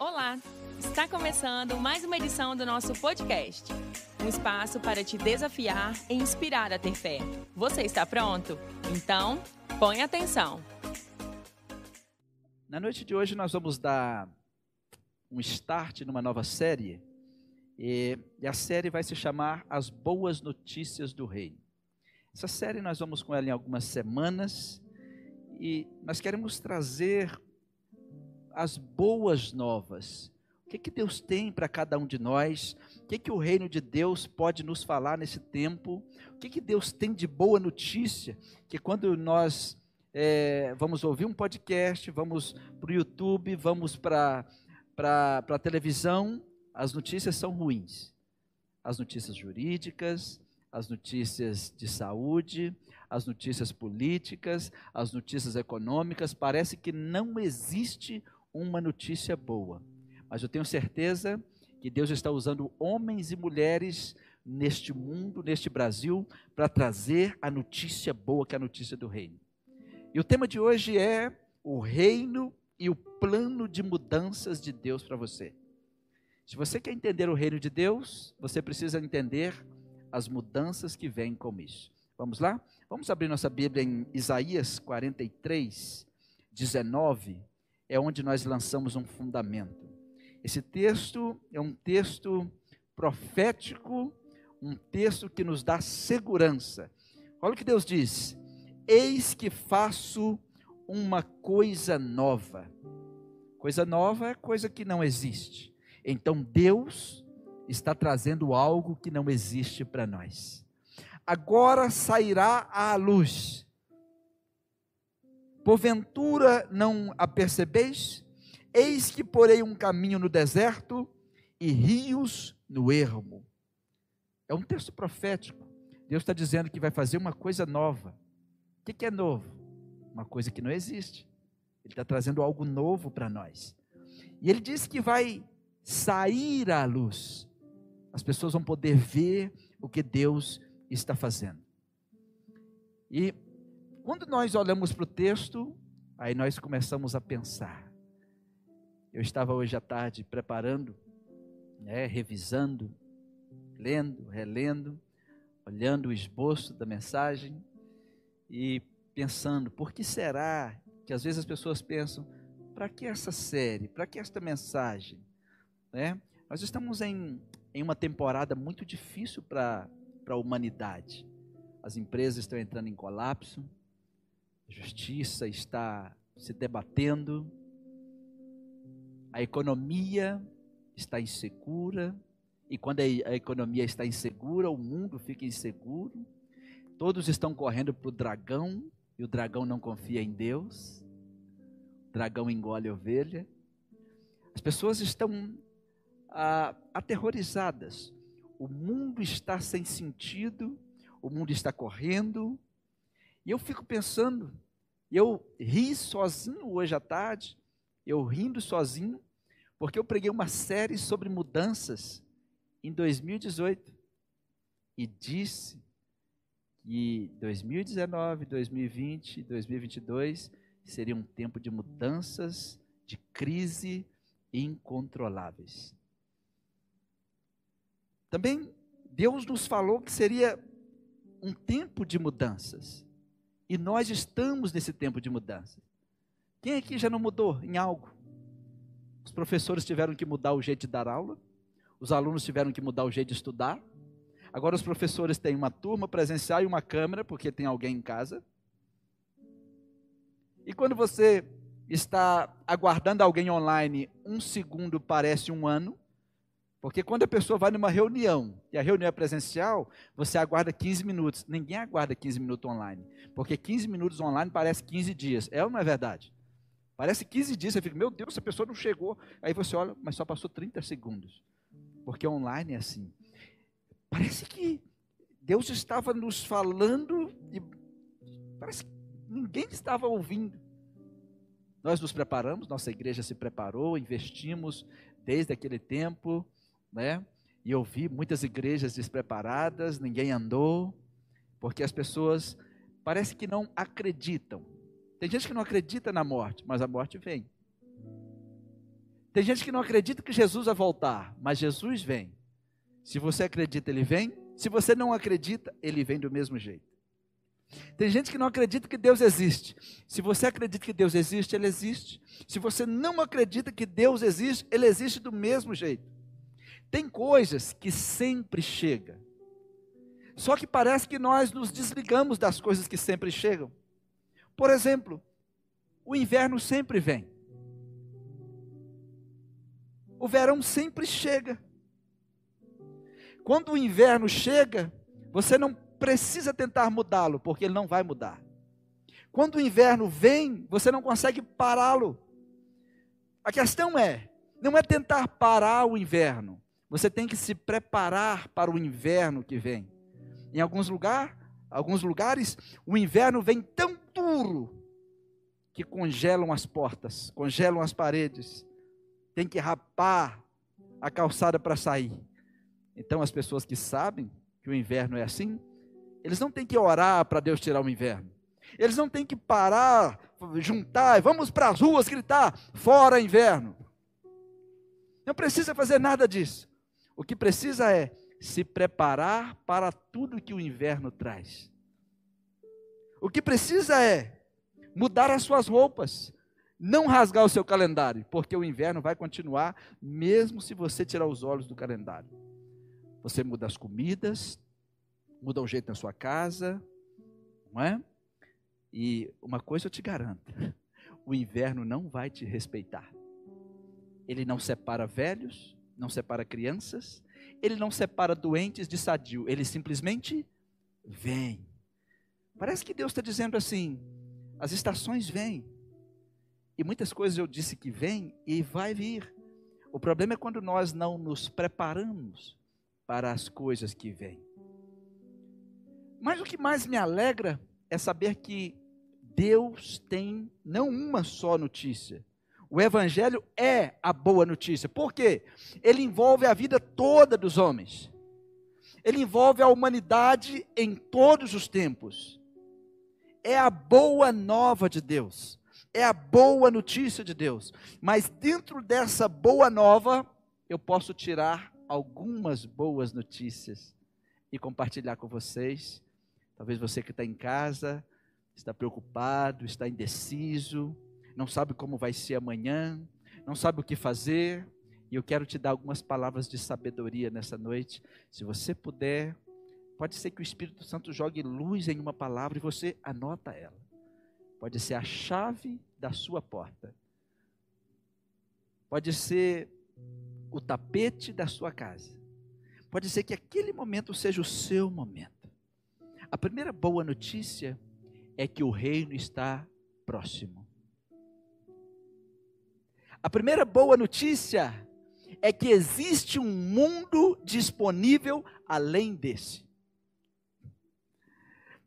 Olá! Está começando mais uma edição do nosso podcast. Um espaço para te desafiar e inspirar a ter fé. Você está pronto? Então, põe atenção. Na noite de hoje nós vamos dar um start numa nova série. E, a série vai se chamar As Boas Notícias do Reino. Essa série nós vamos com ela em algumas semanas e nós queremos trazer as boas novas. O que, que Deus tem para cada um de nós? O que, que o reino de Deus pode nos falar nesse tempo? O que, que Deus tem de boa notícia? Que quando nós é, vamos ouvir um podcast, vamos para o YouTube, vamos para a televisão, as notícias são ruins. As notícias jurídicas, as notícias de saúde, as notícias políticas, as notícias econômicas, parece que não existe uma notícia boa. Mas eu tenho certeza que Deus está usando homens e mulheres neste mundo, neste Brasil, para trazer a notícia boa, que é a notícia do reino. E o tema de hoje é o reino e o plano de mudanças de Deus para você. Se você quer entender o reino de Deus, você precisa entender as mudanças que vêm com isso. Vamos lá? Vamos abrir nossa Bíblia em Isaías 43, 19 é onde nós lançamos um fundamento. Esse texto é um texto profético, um texto que nos dá segurança. Olha o que Deus diz: Eis que faço uma coisa nova. Coisa nova é coisa que não existe. Então Deus está trazendo algo que não existe para nós. Agora sairá à luz Porventura não a percebeis? Eis que porei um caminho no deserto e rios no ermo. É um texto profético. Deus está dizendo que vai fazer uma coisa nova. O que é novo? Uma coisa que não existe. Ele está trazendo algo novo para nós. E ele diz que vai sair à luz. As pessoas vão poder ver o que Deus está fazendo. E quando nós olhamos para o texto, aí nós começamos a pensar. Eu estava hoje à tarde preparando, né, revisando, lendo, relendo, olhando o esboço da mensagem e pensando, por que será que às vezes as pessoas pensam, para que essa série, para que esta mensagem? Né? Nós estamos em, em uma temporada muito difícil para a humanidade. As empresas estão entrando em colapso, justiça está se debatendo, a economia está insegura, e quando a economia está insegura, o mundo fica inseguro, todos estão correndo para o dragão, e o dragão não confia em Deus, o dragão engole a ovelha, as pessoas estão ah, aterrorizadas, o mundo está sem sentido, o mundo está correndo, e eu fico pensando, eu ri sozinho hoje à tarde, eu rindo sozinho, porque eu preguei uma série sobre mudanças em 2018 e disse que 2019, 2020, 2022 seria um tempo de mudanças, de crise incontroláveis. Também Deus nos falou que seria um tempo de mudanças. E nós estamos nesse tempo de mudança. Quem aqui já não mudou em algo? Os professores tiveram que mudar o jeito de dar aula, os alunos tiveram que mudar o jeito de estudar. Agora os professores têm uma turma presencial e uma câmera, porque tem alguém em casa. E quando você está aguardando alguém online, um segundo parece um ano. Porque quando a pessoa vai numa reunião, e a reunião é presencial, você aguarda 15 minutos. Ninguém aguarda 15 minutos online. Porque 15 minutos online parece 15 dias. É ou não é verdade? Parece 15 dias, você fica, meu Deus, essa pessoa não chegou. Aí você olha, mas só passou 30 segundos. Porque online é assim. Parece que Deus estava nos falando e parece que ninguém estava ouvindo. Nós nos preparamos, nossa igreja se preparou, investimos desde aquele tempo né? E eu vi muitas igrejas despreparadas, ninguém andou, porque as pessoas parece que não acreditam. Tem gente que não acredita na morte, mas a morte vem. Tem gente que não acredita que Jesus vai voltar, mas Jesus vem. Se você acredita, ele vem. Se você não acredita, ele vem do mesmo jeito. Tem gente que não acredita que Deus existe. Se você acredita que Deus existe, ele existe. Se você não acredita que Deus existe, ele existe do mesmo jeito. Tem coisas que sempre chegam. Só que parece que nós nos desligamos das coisas que sempre chegam. Por exemplo, o inverno sempre vem. O verão sempre chega. Quando o inverno chega, você não precisa tentar mudá-lo, porque ele não vai mudar. Quando o inverno vem, você não consegue pará-lo. A questão é, não é tentar parar o inverno, você tem que se preparar para o inverno que vem. Em alguns lugares, alguns lugares, o inverno vem tão duro que congelam as portas, congelam as paredes. Tem que rapar a calçada para sair. Então as pessoas que sabem que o inverno é assim, eles não têm que orar para Deus tirar o inverno. Eles não têm que parar, juntar, vamos para as ruas gritar: fora inverno. Não precisa fazer nada disso. O que precisa é se preparar para tudo que o inverno traz. O que precisa é mudar as suas roupas, não rasgar o seu calendário, porque o inverno vai continuar, mesmo se você tirar os olhos do calendário. Você muda as comidas, muda o jeito da sua casa, não é? E uma coisa eu te garanto: o inverno não vai te respeitar. Ele não separa velhos, não separa crianças, ele não separa doentes de sadio, ele simplesmente vem. Parece que Deus está dizendo assim: as estações vêm, e muitas coisas eu disse que vem e vai vir. O problema é quando nós não nos preparamos para as coisas que vêm. Mas o que mais me alegra é saber que Deus tem não uma só notícia. O Evangelho é a boa notícia. Por quê? Ele envolve a vida toda dos homens. Ele envolve a humanidade em todos os tempos. É a boa nova de Deus. É a boa notícia de Deus. Mas dentro dessa boa nova, eu posso tirar algumas boas notícias e compartilhar com vocês Talvez você que está em casa está preocupado, está indeciso, não sabe como vai ser amanhã, não sabe o que fazer. E eu quero te dar algumas palavras de sabedoria nessa noite. Se você puder, pode ser que o Espírito Santo jogue luz em uma palavra e você anota ela. Pode ser a chave da sua porta. Pode ser o tapete da sua casa. Pode ser que aquele momento seja o seu momento. A primeira boa notícia é que o reino está próximo. A primeira boa notícia é que existe um mundo disponível além desse.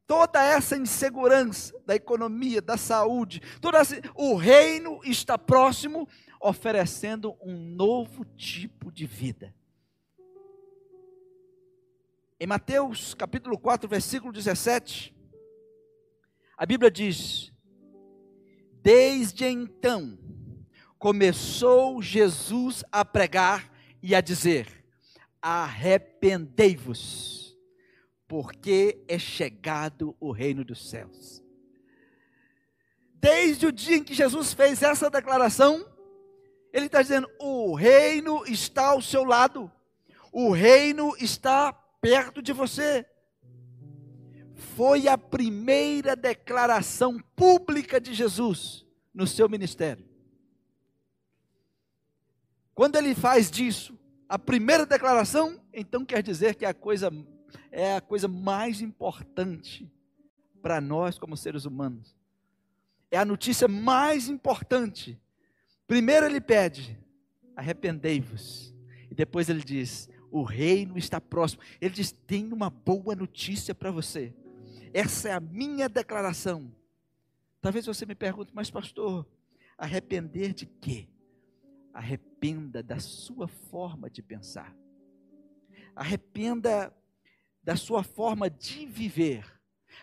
Toda essa insegurança da economia, da saúde, toda essa, o reino está próximo, oferecendo um novo tipo de vida. Em Mateus capítulo 4, versículo 17, a Bíblia diz: Desde então começou Jesus a pregar e a dizer: Arrependei-vos, porque é chegado o reino dos céus. Desde o dia em que Jesus fez essa declaração, ele está dizendo: o reino está ao seu lado, o reino está perto de você. Foi a primeira declaração pública de Jesus no seu ministério. Quando ele faz disso, a primeira declaração, então quer dizer que a coisa é a coisa mais importante para nós como seres humanos. É a notícia mais importante. Primeiro ele pede: arrependei-vos. E depois ele diz: o reino está próximo. Ele diz: tem uma boa notícia para você. Essa é a minha declaração. Talvez você me pergunte, mas pastor, arrepender de quê? Arrependa da sua forma de pensar. Arrependa da sua forma de viver.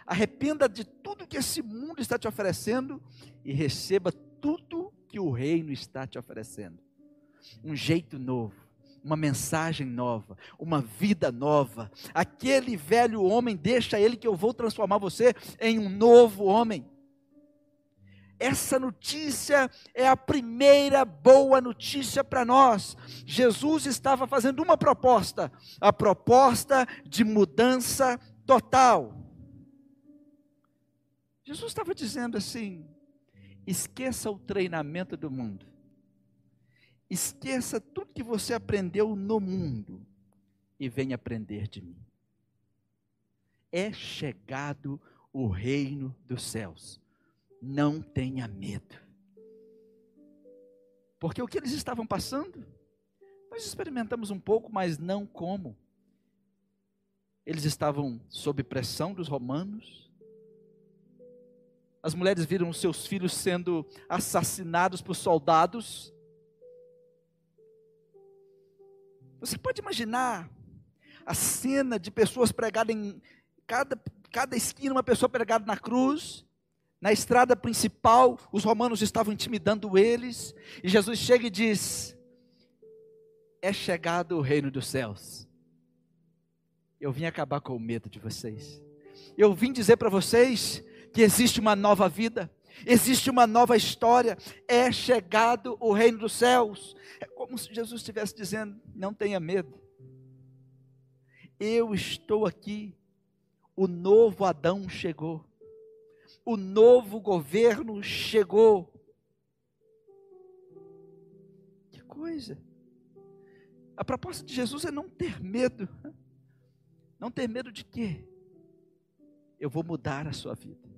Arrependa de tudo que esse mundo está te oferecendo e receba tudo que o reino está te oferecendo. um jeito novo, uma mensagem nova, uma vida nova. Aquele velho homem, deixa ele que eu vou transformar você em um novo homem. Essa notícia é a primeira boa notícia para nós. Jesus estava fazendo uma proposta, a proposta de mudança total. Jesus estava dizendo assim: esqueça o treinamento do mundo, esqueça tudo que você aprendeu no mundo e venha aprender de mim. É chegado o reino dos céus não tenha medo. Porque o que eles estavam passando, nós experimentamos um pouco, mas não como. Eles estavam sob pressão dos romanos. As mulheres viram seus filhos sendo assassinados por soldados. Você pode imaginar a cena de pessoas pregadas em cada, cada esquina, uma pessoa pregada na cruz, na estrada principal, os romanos estavam intimidando eles, e Jesus chega e diz: É chegado o reino dos céus. Eu vim acabar com o medo de vocês. Eu vim dizer para vocês que existe uma nova vida, existe uma nova história. É chegado o reino dos céus. É como se Jesus estivesse dizendo: Não tenha medo. Eu estou aqui. O novo Adão chegou o novo governo chegou. Que coisa! A proposta de Jesus é não ter medo. Não ter medo de quê? Eu vou mudar a sua vida.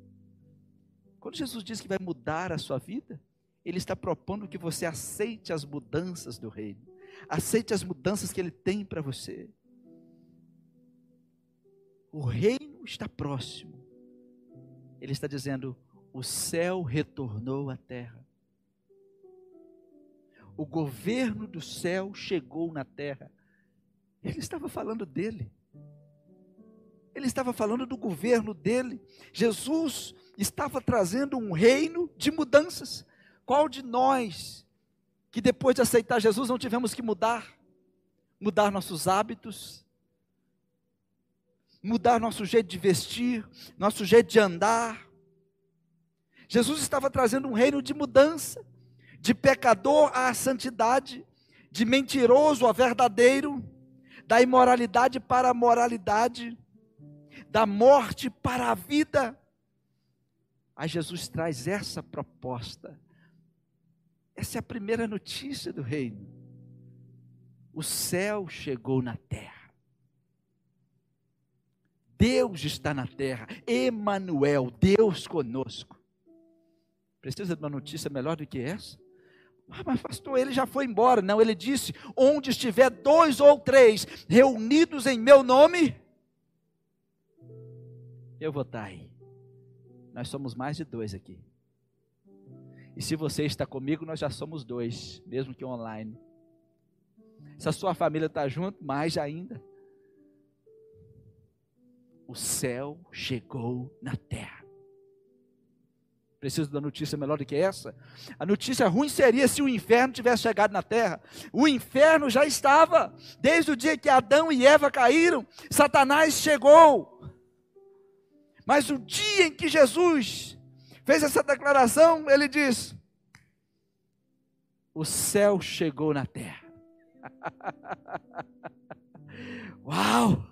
Quando Jesus diz que vai mudar a sua vida, Ele está propondo que você aceite as mudanças do reino, aceite as mudanças que Ele tem para você. O reino está próximo ele está dizendo: o céu retornou à terra. O governo do céu chegou na terra. Ele estava falando dele. Ele estava falando do governo dele. Jesus estava trazendo um reino de mudanças. Qual de nós que depois de aceitar Jesus não tivemos que mudar? Mudar nossos hábitos, mudar nosso jeito de vestir, nosso jeito de andar. Jesus estava trazendo um reino de mudança, de pecador à santidade, de mentiroso a verdadeiro, da imoralidade para a moralidade, da morte para a vida. Aí Jesus traz essa proposta. Essa é a primeira notícia do reino. O céu chegou na terra. Deus está na terra. Emanuel, Deus conosco. Precisa de uma notícia melhor do que essa? Ah, mas pastor, ele já foi embora. Não, ele disse: onde estiver dois ou três reunidos em meu nome, eu vou estar aí. Nós somos mais de dois aqui. E se você está comigo, nós já somos dois, mesmo que online. Se a sua família está junto, mais ainda o céu chegou na terra. Preciso da notícia melhor do que essa? A notícia ruim seria se o inferno tivesse chegado na terra. O inferno já estava, desde o dia que Adão e Eva caíram, Satanás chegou. Mas o dia em que Jesus fez essa declaração, ele diz: O céu chegou na terra. Uau!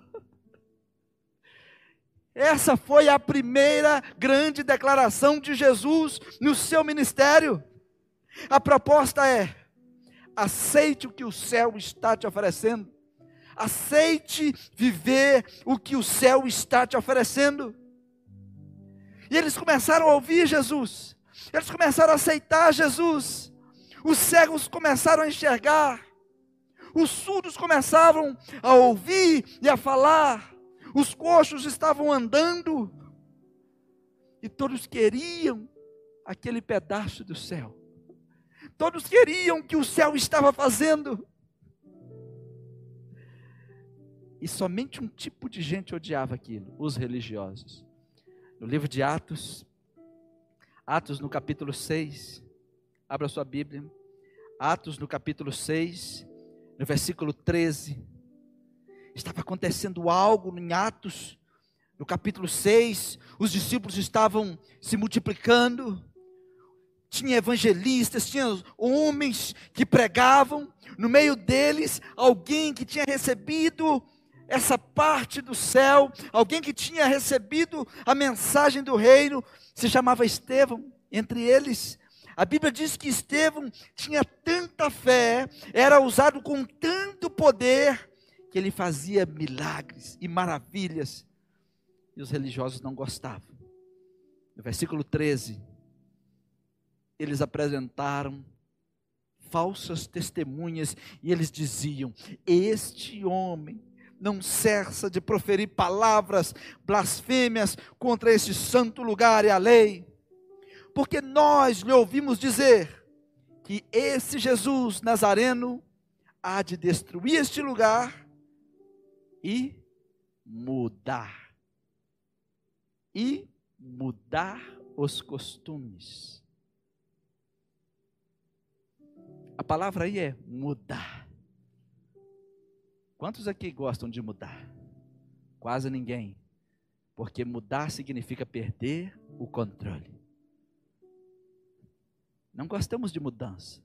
Essa foi a primeira grande declaração de Jesus no seu ministério. A proposta é: aceite o que o céu está te oferecendo. Aceite viver o que o céu está te oferecendo. E eles começaram a ouvir Jesus. Eles começaram a aceitar Jesus. Os cegos começaram a enxergar. Os surdos começavam a ouvir e a falar os coxos estavam andando, e todos queriam aquele pedaço do céu, todos queriam o que o céu estava fazendo, e somente um tipo de gente odiava aquilo, os religiosos. No livro de Atos, Atos no capítulo 6, abra sua Bíblia, Atos no capítulo 6, no versículo 13. Estava acontecendo algo em Atos, no capítulo 6, os discípulos estavam se multiplicando, tinha evangelistas, tinha homens que pregavam, no meio deles, alguém que tinha recebido essa parte do céu, alguém que tinha recebido a mensagem do reino, se chamava Estevão, entre eles. A Bíblia diz que Estevão tinha tanta fé, era usado com tanto poder, que ele fazia milagres e maravilhas, e os religiosos não gostavam. No versículo 13, eles apresentaram falsas testemunhas e eles diziam: Este homem não cessa de proferir palavras blasfêmias contra este santo lugar e a lei, porque nós lhe ouvimos dizer que esse Jesus Nazareno há de destruir este lugar e mudar. E mudar os costumes. A palavra aí é mudar. Quantos aqui gostam de mudar? Quase ninguém. Porque mudar significa perder o controle. Não gostamos de mudança.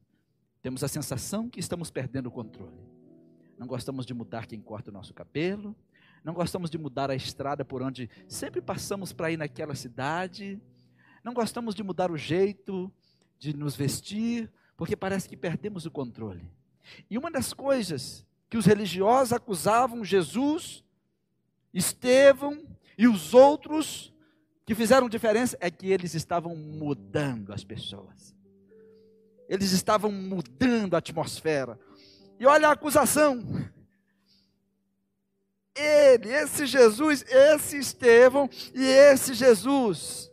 Temos a sensação que estamos perdendo o controle. Não gostamos de mudar quem corta o nosso cabelo. Não gostamos de mudar a estrada por onde sempre passamos para ir naquela cidade. Não gostamos de mudar o jeito de nos vestir, porque parece que perdemos o controle. E uma das coisas que os religiosos acusavam Jesus, Estevão e os outros que fizeram diferença é que eles estavam mudando as pessoas. Eles estavam mudando a atmosfera. E olha a acusação. Ele, esse Jesus, esse Estevão e esse Jesus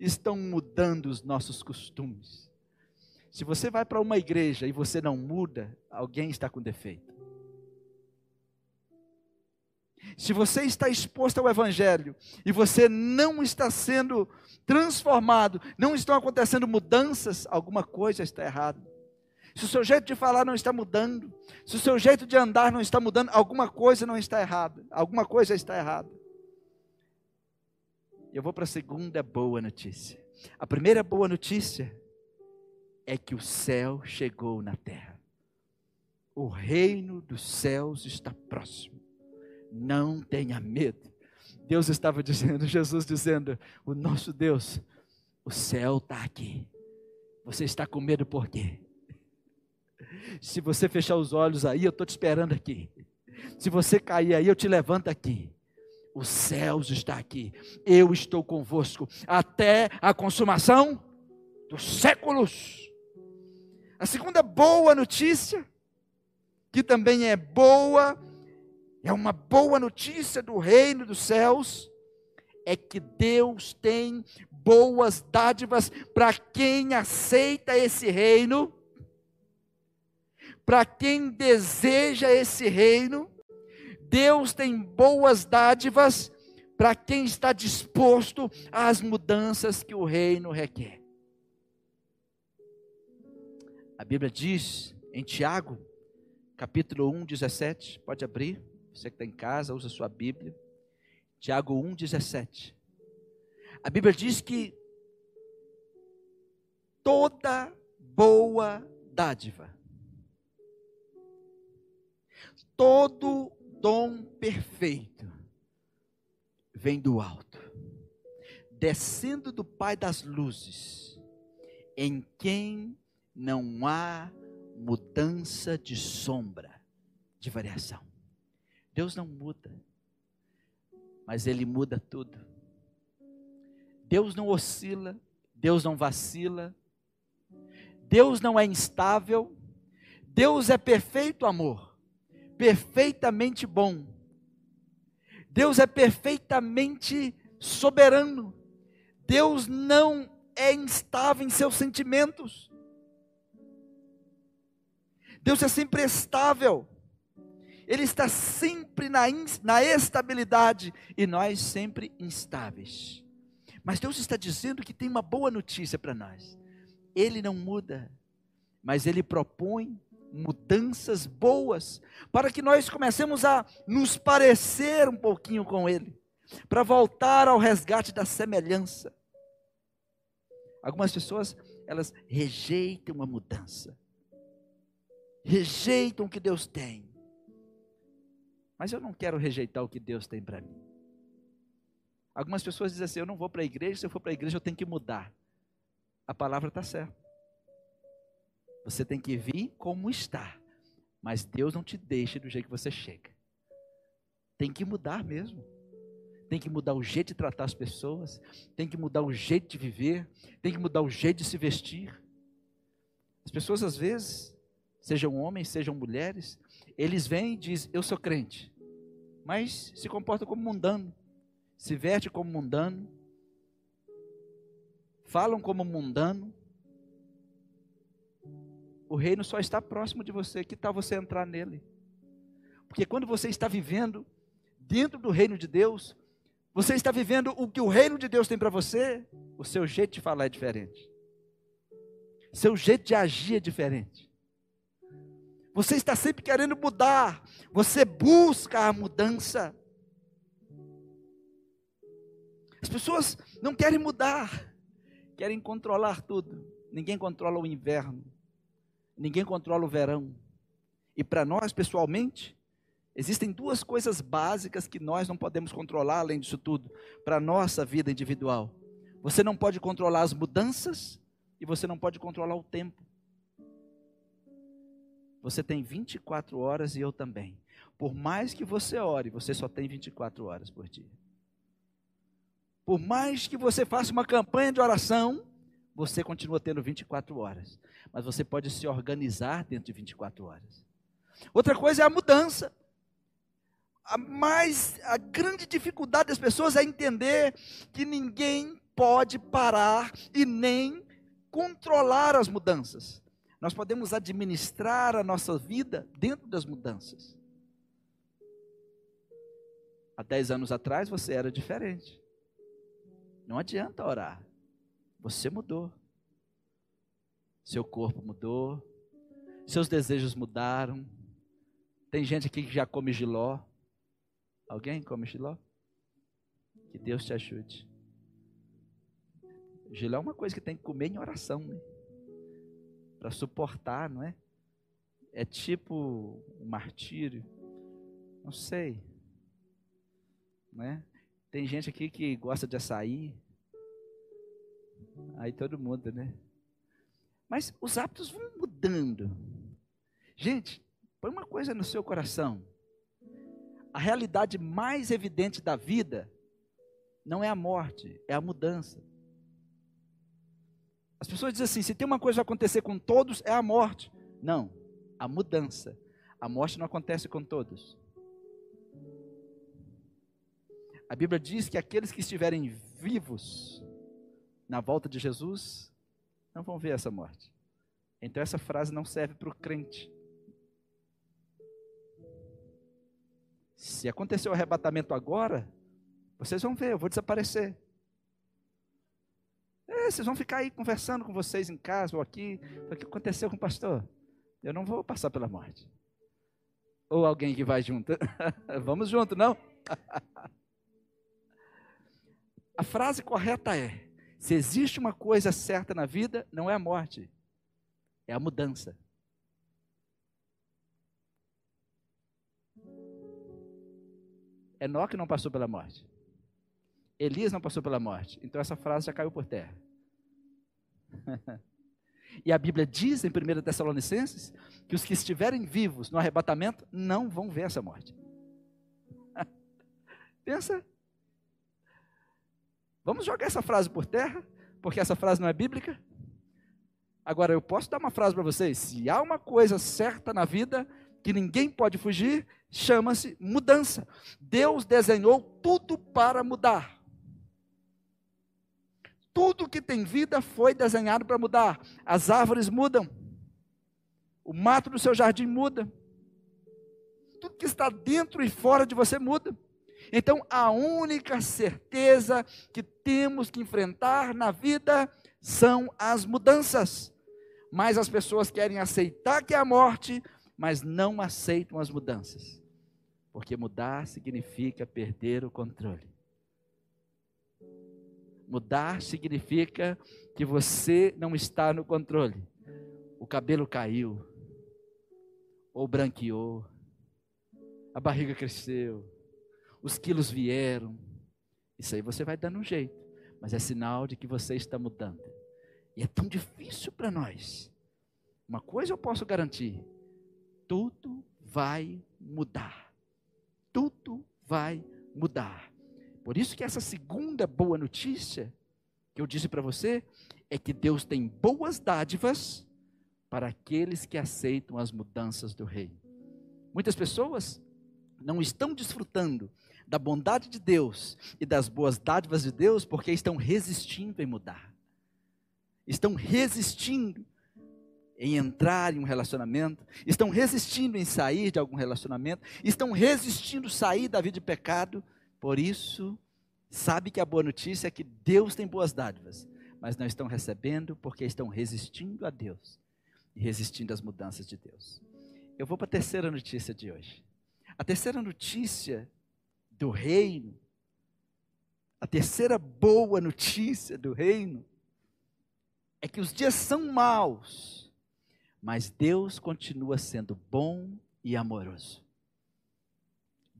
estão mudando os nossos costumes. Se você vai para uma igreja e você não muda, alguém está com defeito. Se você está exposto ao Evangelho e você não está sendo transformado, não estão acontecendo mudanças, alguma coisa está errada se o seu jeito de falar não está mudando, se o seu jeito de andar não está mudando, alguma coisa não está errada, alguma coisa está errada. Eu vou para a segunda boa notícia. A primeira boa notícia é que o céu chegou na terra. O reino dos céus está próximo. Não tenha medo. Deus estava dizendo, Jesus dizendo: O nosso Deus, o céu está aqui. Você está com medo por quê? Se você fechar os olhos aí, eu estou te esperando aqui. Se você cair aí, eu te levanto aqui. Os céus está aqui. Eu estou convosco até a consumação dos séculos. A segunda boa notícia, que também é boa, é uma boa notícia do reino dos céus, é que Deus tem boas dádivas para quem aceita esse reino para quem deseja esse reino, Deus tem boas dádivas para quem está disposto às mudanças que o reino requer. A Bíblia diz em Tiago, capítulo 1, 17, pode abrir, você que está em casa, usa sua Bíblia. Tiago 1, 17. A Bíblia diz que toda boa dádiva todo dom perfeito vem do alto, descendo do Pai das luzes, em quem não há mudança de sombra, de variação. Deus não muda, mas Ele muda tudo. Deus não oscila, Deus não vacila, Deus não é instável, Deus é perfeito amor perfeitamente bom. Deus é perfeitamente soberano. Deus não é instável em seus sentimentos. Deus é sempre estável. Ele está sempre na, na estabilidade e nós sempre instáveis. Mas Deus está dizendo que tem uma boa notícia para nós. Ele não muda, mas ele propõe mudanças boas, para que nós comecemos a nos parecer um pouquinho com ele, para voltar ao resgate da semelhança. Algumas pessoas, elas rejeitam a mudança, rejeitam o que Deus tem. Mas eu não quero rejeitar o que Deus tem para mim. Algumas pessoas dizem assim: eu não vou para a igreja, se eu for para a igreja eu tenho que mudar. A palavra está certa. Você tem que vir como está. Mas Deus não te deixa do jeito que você chega. Tem que mudar mesmo. Tem que mudar o jeito de tratar as pessoas. Tem que mudar o jeito de viver. Tem que mudar o jeito de se vestir. As pessoas, às vezes, sejam homens, sejam mulheres, eles vêm e dizem: Eu sou crente. Mas se comportam como mundano. Se veste como mundano. Falam como mundano o reino só está próximo de você. Que tal você entrar nele? Porque quando você está vivendo dentro do reino de Deus, você está vivendo o que o reino de Deus tem para você, o seu jeito de falar é diferente. Seu jeito de agir é diferente. Você está sempre querendo mudar. Você busca a mudança. As pessoas não querem mudar, querem controlar tudo. Ninguém controla o inverno, ninguém controla o verão. E para nós, pessoalmente, existem duas coisas básicas que nós não podemos controlar além disso tudo, para a nossa vida individual. Você não pode controlar as mudanças e você não pode controlar o tempo. Você tem 24 horas e eu também. Por mais que você ore, você só tem 24 horas por dia. Por mais que você faça uma campanha de oração, você continua tendo 24 horas. Mas você pode se organizar dentro de 24 horas. Outra coisa é a mudança. A mais a grande dificuldade das pessoas é entender que ninguém pode parar e nem controlar as mudanças. Nós podemos administrar a nossa vida dentro das mudanças. Há 10 anos atrás você era diferente. Não adianta orar. Você mudou. Seu corpo mudou. Seus desejos mudaram. Tem gente aqui que já come giló. Alguém come giló? Que Deus te ajude. Giló é uma coisa que tem que comer em oração, né? Para suportar, não é? É tipo um martírio. Não sei. Né? Tem gente aqui que gosta de açaí. Aí todo mundo, né? Mas os hábitos vão mudando. Gente, põe uma coisa no seu coração. A realidade mais evidente da vida não é a morte, é a mudança. As pessoas dizem assim: se tem uma coisa a acontecer com todos, é a morte. Não, a mudança. A morte não acontece com todos. A Bíblia diz que aqueles que estiverem vivos na volta de Jesus, não vão ver essa morte. Então essa frase não serve para o crente. Se acontecer o arrebatamento agora, vocês vão ver, eu vou desaparecer. É, vocês vão ficar aí conversando com vocês em casa ou aqui. O que aconteceu com o pastor? Eu não vou passar pela morte. Ou alguém que vai junto. Vamos junto, não? A frase correta é: se existe uma coisa certa na vida, não é a morte, é a mudança. Enoque não passou pela morte. Elias não passou pela morte. Então essa frase já caiu por terra. e a Bíblia diz em 1 Tessalonicenses que os que estiverem vivos no arrebatamento não vão ver essa morte. Pensa. Vamos jogar essa frase por terra, porque essa frase não é bíblica? Agora, eu posso dar uma frase para vocês: se há uma coisa certa na vida que ninguém pode fugir, chama-se mudança. Deus desenhou tudo para mudar. Tudo que tem vida foi desenhado para mudar. As árvores mudam. O mato do seu jardim muda. Tudo que está dentro e fora de você muda. Então, a única certeza que temos que enfrentar na vida são as mudanças. mais as pessoas querem aceitar que é a morte, mas não aceitam as mudanças. Porque mudar significa perder o controle. Mudar significa que você não está no controle. O cabelo caiu, ou branqueou, a barriga cresceu, os quilos vieram. Isso aí você vai dando um jeito, mas é sinal de que você está mudando. E é tão difícil para nós. Uma coisa eu posso garantir: tudo vai mudar. Tudo vai mudar. Por isso que essa segunda boa notícia que eu disse para você é que Deus tem boas dádivas para aqueles que aceitam as mudanças do reino. Muitas pessoas não estão desfrutando da bondade de Deus e das boas dádivas de Deus porque estão resistindo em mudar estão resistindo em entrar em um relacionamento, estão resistindo em sair de algum relacionamento, estão resistindo sair da vida de pecado. Por isso, sabe que a boa notícia é que Deus tem boas dádivas, mas não estão recebendo porque estão resistindo a Deus e resistindo às mudanças de Deus. Eu vou para a terceira notícia de hoje. A terceira notícia do reino, a terceira boa notícia do reino, é que os dias são maus, mas Deus continua sendo bom e amoroso.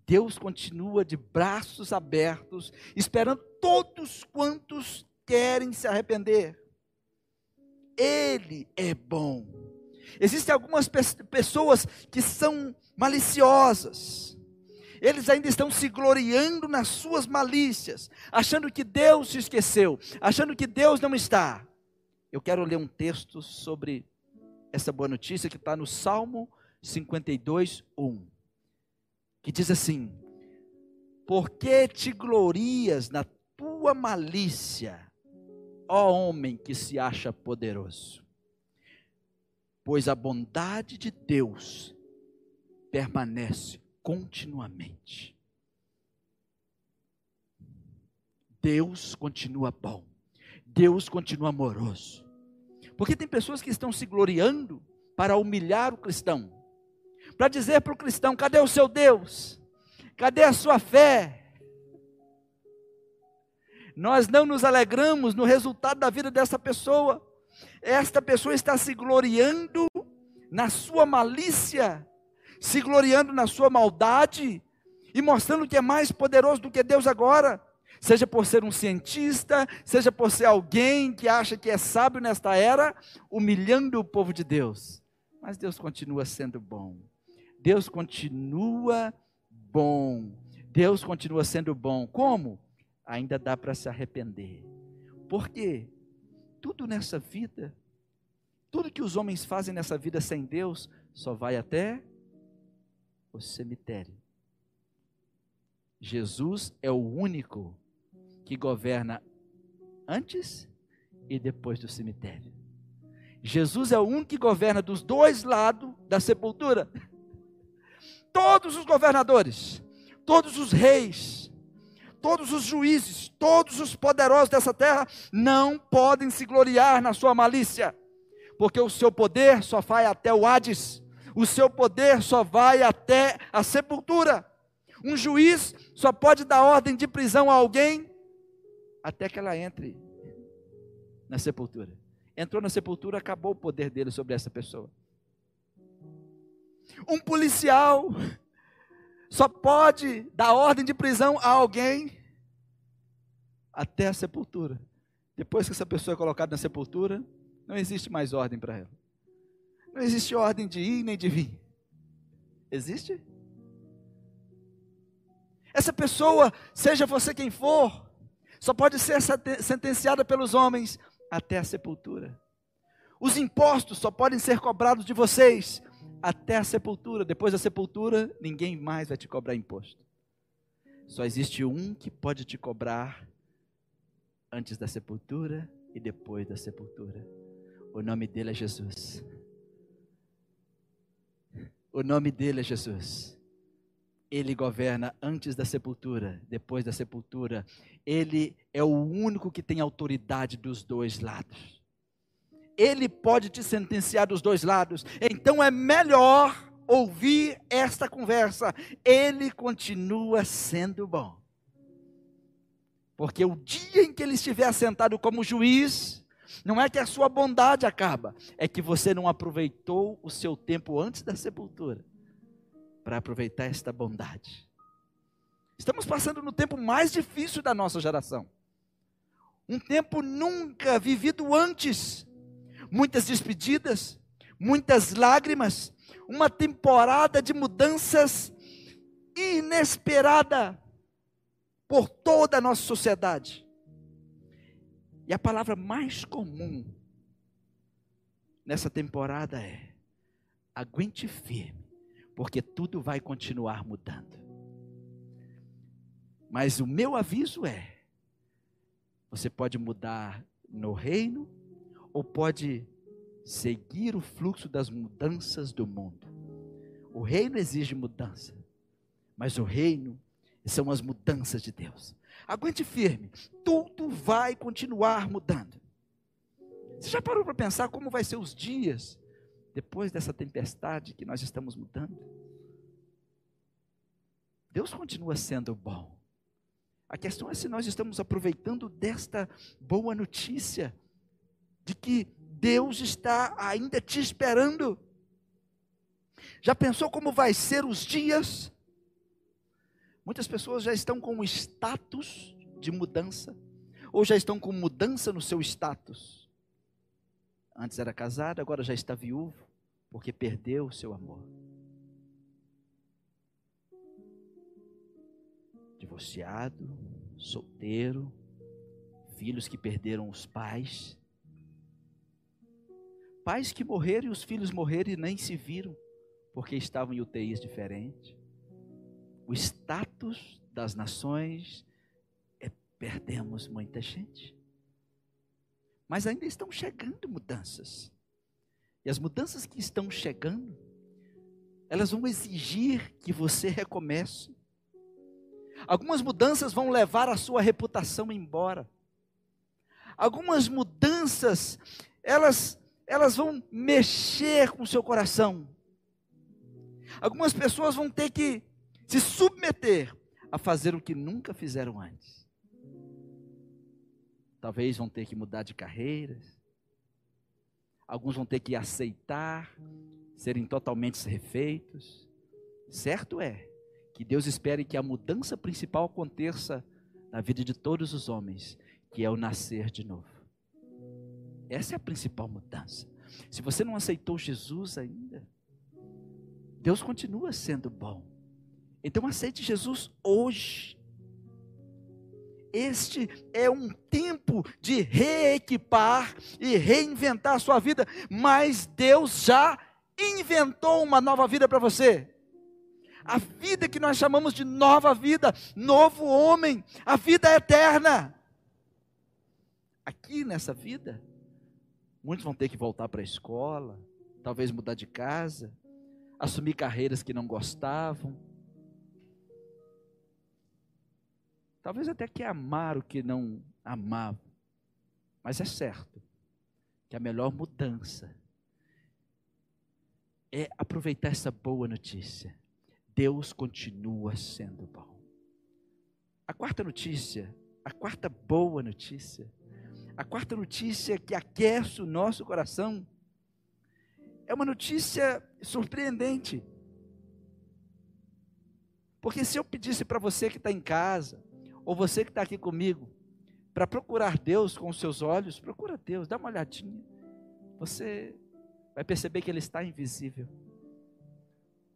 Deus continua de braços abertos, esperando todos quantos querem se arrepender. Ele é bom. Existem algumas pessoas que são maliciosas. Eles ainda estão se gloriando nas suas malícias, achando que Deus se esqueceu, achando que Deus não está. Eu quero ler um texto sobre essa boa notícia que está no Salmo 52, 1, que diz assim: Por que te glorias na tua malícia, ó homem que se acha poderoso? Pois a bondade de Deus permanece continuamente. Deus continua bom. Deus continua amoroso. Porque tem pessoas que estão se gloriando para humilhar o cristão, para dizer para o cristão: cadê o seu Deus? Cadê a sua fé? Nós não nos alegramos no resultado da vida dessa pessoa. Esta pessoa está se gloriando na sua malícia, se gloriando na sua maldade e mostrando que é mais poderoso do que Deus agora seja por ser um cientista, seja por ser alguém que acha que é sábio nesta era, humilhando o povo de Deus. Mas Deus continua sendo bom. Deus continua bom. Deus continua sendo bom. Como? Ainda dá para se arrepender. Porque tudo nessa vida, tudo que os homens fazem nessa vida sem Deus, só vai até o cemitério. Jesus é o único que governa antes e depois do cemitério. Jesus é o único que governa dos dois lados da sepultura. Todos os governadores, todos os reis, todos os juízes, todos os poderosos dessa terra não podem se gloriar na sua malícia, porque o seu poder só vai até o Hades, o seu poder só vai até a sepultura. Um juiz só pode dar ordem de prisão a alguém até que ela entre na sepultura. Entrou na sepultura, acabou o poder dele sobre essa pessoa. Um policial só pode dar ordem de prisão a alguém até a sepultura. Depois que essa pessoa é colocada na sepultura, não existe mais ordem para ela. Não existe ordem de ir nem de vir. Existe? Essa pessoa, seja você quem for, só pode ser sentenciada pelos homens até a sepultura. Os impostos só podem ser cobrados de vocês até a sepultura. Depois da sepultura, ninguém mais vai te cobrar imposto. Só existe um que pode te cobrar antes da sepultura e depois da sepultura. O nome dele é Jesus. O nome dele é Jesus. Ele governa antes da sepultura, depois da sepultura. Ele é o único que tem autoridade dos dois lados. ele pode te sentenciar dos dois lados. Então é melhor ouvir esta conversa. Ele continua sendo bom. Porque o dia em que ele estiver assentado como juiz, não é que a sua bondade acaba, é que você não aproveitou o seu tempo antes da sepultura para aproveitar esta bondade. Estamos passando no tempo mais difícil da nossa geração. Um tempo nunca vivido antes. Muitas despedidas, muitas lágrimas, uma temporada de mudanças inesperada por toda a nossa sociedade. E a palavra mais comum nessa temporada é: aguente firme, porque tudo vai continuar mudando. Mas o meu aviso é: você pode mudar no reino, ou pode seguir o fluxo das mudanças do mundo. O reino exige mudança, mas o reino são as mudanças de Deus. Aguente firme, tudo vai continuar mudando. Você já parou para pensar como vai ser os dias depois dessa tempestade que nós estamos mudando? Deus continua sendo bom. A questão é se nós estamos aproveitando desta boa notícia de que Deus está ainda te esperando. Já pensou como vai ser os dias Muitas pessoas já estão com o status de mudança, ou já estão com mudança no seu status. Antes era casado, agora já está viúvo, porque perdeu o seu amor. Divorciado, solteiro, filhos que perderam os pais, pais que morreram e os filhos morreram e nem se viram, porque estavam em UTIs diferentes o status das nações, é, perdemos muita gente. Mas ainda estão chegando mudanças. E as mudanças que estão chegando, elas vão exigir que você recomece. Algumas mudanças vão levar a sua reputação embora. Algumas mudanças, elas, elas vão mexer com o seu coração. Algumas pessoas vão ter que se submeter a fazer o que nunca fizeram antes. Talvez vão ter que mudar de carreiras. Alguns vão ter que aceitar serem totalmente refeitos. Certo é que Deus espere que a mudança principal aconteça na vida de todos os homens, que é o nascer de novo. Essa é a principal mudança. Se você não aceitou Jesus ainda, Deus continua sendo bom. Então aceite Jesus hoje. Este é um tempo de reequipar e reinventar a sua vida, mas Deus já inventou uma nova vida para você. A vida que nós chamamos de nova vida, novo homem, a vida eterna. Aqui nessa vida, muitos vão ter que voltar para a escola, talvez mudar de casa, assumir carreiras que não gostavam, Talvez até que amar o que não amava. Mas é certo que a melhor mudança é aproveitar essa boa notícia. Deus continua sendo bom. A quarta notícia, a quarta boa notícia, a quarta notícia que aquece o nosso coração, é uma notícia surpreendente. Porque se eu pedisse para você que está em casa, ou você que está aqui comigo, para procurar Deus com os seus olhos, procura Deus, dá uma olhadinha. Você vai perceber que Ele está invisível.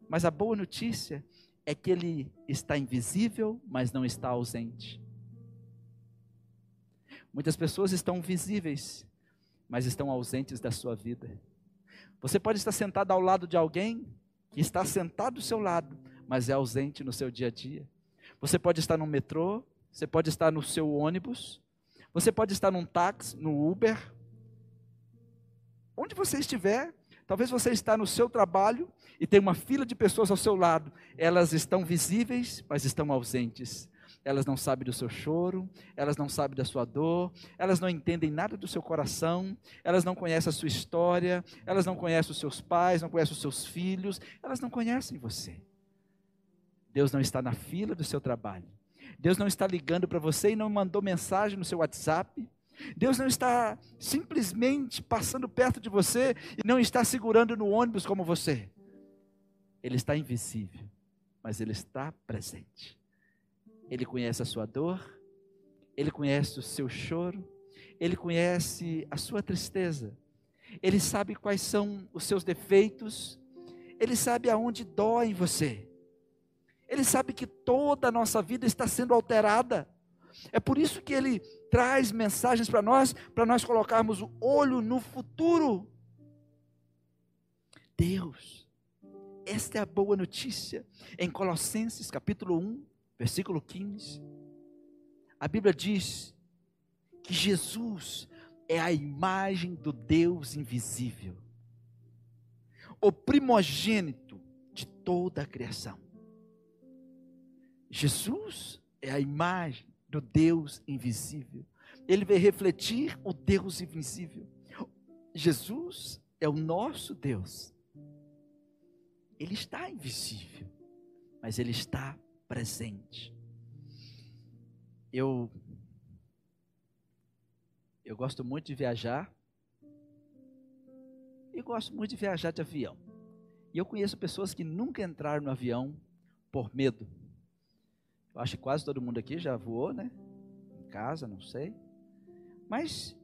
Mas a boa notícia é que Ele está invisível, mas não está ausente. Muitas pessoas estão visíveis, mas estão ausentes da sua vida. Você pode estar sentado ao lado de alguém que está sentado do seu lado, mas é ausente no seu dia a dia. Você pode estar no metrô, você pode estar no seu ônibus, você pode estar num táxi, no Uber, onde você estiver, talvez você está no seu trabalho e tem uma fila de pessoas ao seu lado, elas estão visíveis, mas estão ausentes. elas não sabem do seu choro, elas não sabem da sua dor, elas não entendem nada do seu coração, elas não conhecem a sua história, elas não conhecem os seus pais, não conhecem os seus filhos, elas não conhecem você. Deus não está na fila do seu trabalho. Deus não está ligando para você e não mandou mensagem no seu WhatsApp. Deus não está simplesmente passando perto de você e não está segurando no ônibus como você. Ele está invisível, mas ele está presente. Ele conhece a sua dor, ele conhece o seu choro, ele conhece a sua tristeza, ele sabe quais são os seus defeitos, ele sabe aonde dói em você, ele sabe que toda a nossa vida está sendo alterada. É por isso que ele traz mensagens para nós, para nós colocarmos o olho no futuro. Deus, esta é a boa notícia. Em Colossenses capítulo 1, versículo 15, a Bíblia diz que Jesus é a imagem do Deus invisível, o primogênito de toda a criação. Jesus é a imagem do Deus invisível. Ele veio refletir o Deus invisível. Jesus é o nosso Deus. Ele está invisível, mas ele está presente. Eu eu gosto muito de viajar e gosto muito de viajar de avião. E eu conheço pessoas que nunca entraram no avião por medo. Eu acho que quase todo mundo aqui já voou, né? Em casa, não sei. Mas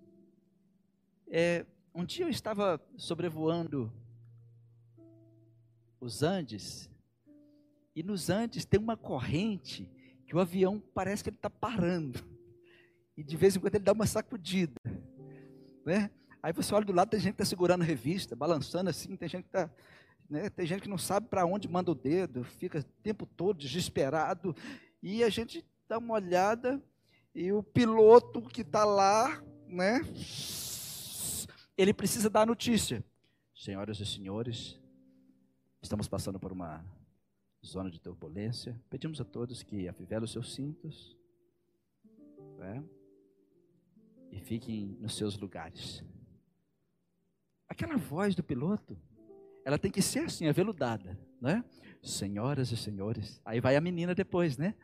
é, um dia eu estava sobrevoando os Andes e nos Andes tem uma corrente que o avião parece que ele está parando. E de vez em quando ele dá uma sacudida. Né? Aí você olha do lado, tem gente que está segurando revista, balançando assim, tem gente que está. Né? Tem gente que não sabe para onde manda o dedo, fica o tempo todo desesperado. E a gente dá uma olhada e o piloto que está lá, né? Ele precisa dar a notícia. Senhoras e senhores, estamos passando por uma zona de turbulência. Pedimos a todos que afivelem os seus cintos né? e fiquem nos seus lugares. Aquela voz do piloto, ela tem que ser assim, aveludada, né? Senhoras e senhores, aí vai a menina depois, né?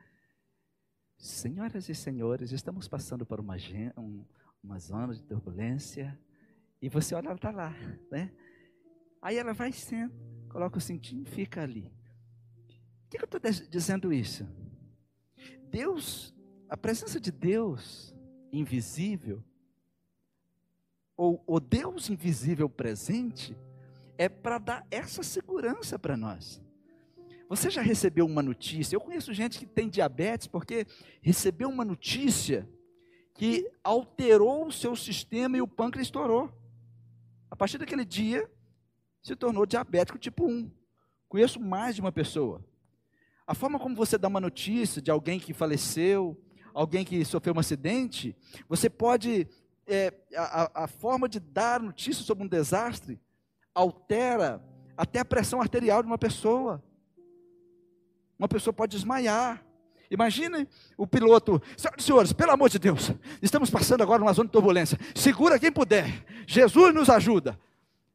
Senhoras e senhores, estamos passando por uma, um, uma zona de turbulência e você olha, ela está lá, né? Aí ela vai sendo, coloca o cintinho e fica ali que, que eu estou dizendo isso? Deus, a presença de Deus invisível, ou o Deus invisível presente, é para dar essa segurança para nós. Você já recebeu uma notícia? Eu conheço gente que tem diabetes porque recebeu uma notícia que alterou o seu sistema e o pâncreas estourou. A partir daquele dia, se tornou diabético tipo 1. Conheço mais de uma pessoa. A forma como você dá uma notícia de alguém que faleceu, alguém que sofreu um acidente, você pode. É, a, a forma de dar notícia sobre um desastre altera até a pressão arterial de uma pessoa. Uma pessoa pode desmaiar. Imagine o piloto, senhoras e senhores, pelo amor de Deus, estamos passando agora numa zona de turbulência. Segura quem puder. Jesus nos ajuda.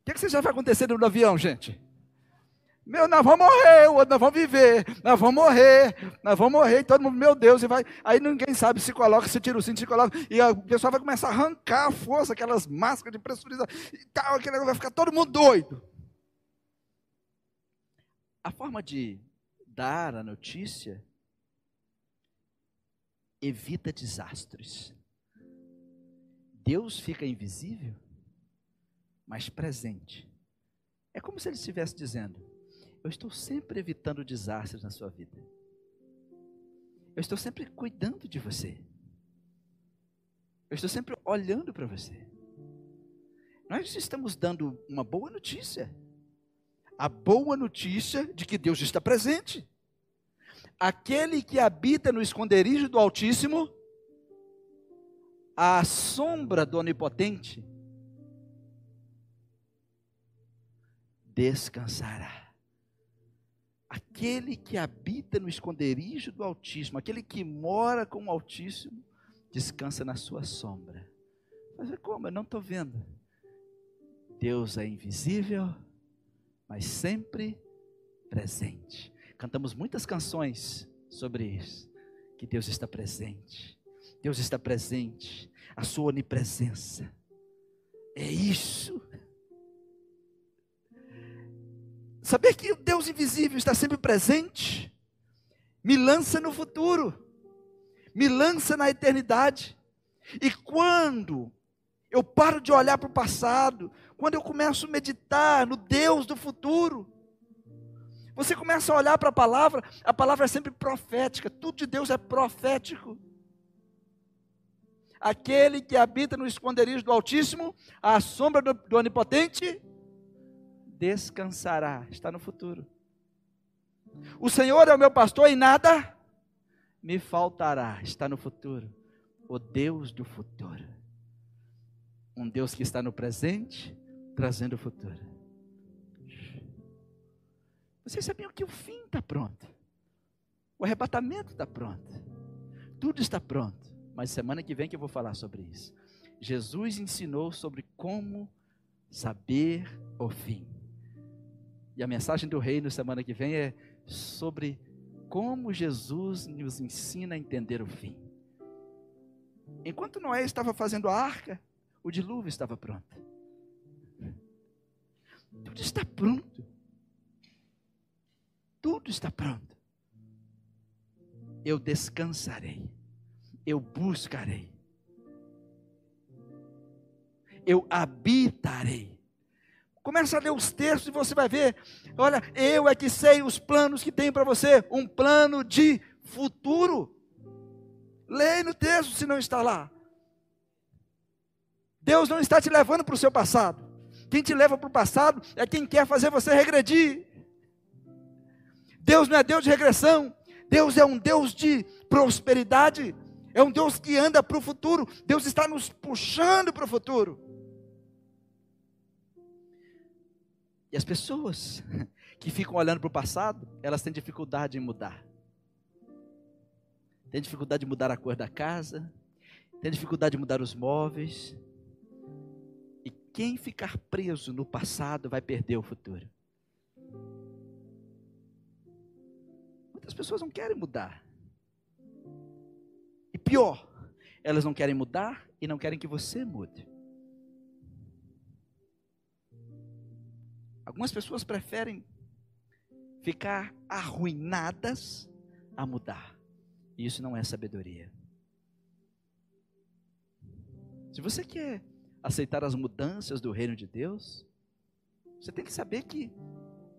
O que, é que você já vai acontecer no avião, gente? Meu, nós vamos morrer, o outro, nós vamos viver, nós vamos morrer, nós vamos morrer, e todo mundo, meu Deus, e vai. Aí ninguém sabe se coloca, se tira o cinto, se coloca, e o pessoal vai começar a arrancar a força, aquelas máscaras de pressurização e tal, aquele vai ficar todo mundo doido. A forma de dar a notícia evita desastres. Deus fica invisível, mas presente. É como se ele estivesse dizendo: eu estou sempre evitando desastres na sua vida. Eu estou sempre cuidando de você. Eu estou sempre olhando para você. Nós estamos dando uma boa notícia. A boa notícia de que Deus está presente. Aquele que habita no esconderijo do Altíssimo, à sombra do Onipotente, descansará aquele que habita no esconderijo do Altíssimo, aquele que mora com o Altíssimo, descansa na sua sombra. Mas como? Eu não estou vendo. Deus é invisível, mas sempre presente. Cantamos muitas canções sobre isso, que Deus está presente. Deus está presente, a sua onipresença. É isso. Saber que o Deus invisível está sempre presente, me lança no futuro, me lança na eternidade. E quando eu paro de olhar para o passado, quando eu começo a meditar no Deus do futuro, você começa a olhar para a palavra, a palavra é sempre profética, tudo de Deus é profético. Aquele que habita no esconderijo do Altíssimo, à sombra do, do Onipotente, descansará, está no futuro. O Senhor é o meu pastor e nada me faltará, está no futuro. O Deus do futuro. Um Deus que está no presente, trazendo o futuro. Vocês sabiam que o fim está pronto. O arrebatamento está pronto. Tudo está pronto. Mas semana que vem que eu vou falar sobre isso. Jesus ensinou sobre como saber o fim. E a mensagem do reino semana que vem é sobre como Jesus nos ensina a entender o fim. Enquanto Noé estava fazendo a arca, o dilúvio estava pronto. Tudo está pronto. Tudo está pronto. Eu descansarei. Eu buscarei. Eu habitarei Começa a ler os textos e você vai ver. Olha, eu é que sei os planos que tenho para você. Um plano de futuro. Leia no texto se não está lá. Deus não está te levando para o seu passado. Quem te leva para o passado é quem quer fazer você regredir. Deus não é Deus de regressão. Deus é um Deus de prosperidade. É um Deus que anda para o futuro. Deus está nos puxando para o futuro. E as pessoas que ficam olhando para o passado, elas têm dificuldade em mudar. Tem dificuldade de mudar a cor da casa, tem dificuldade de mudar os móveis. E quem ficar preso no passado vai perder o futuro. Muitas pessoas não querem mudar. E pior, elas não querem mudar e não querem que você mude. Algumas pessoas preferem ficar arruinadas a mudar. E isso não é sabedoria. Se você quer aceitar as mudanças do reino de Deus, você tem que saber que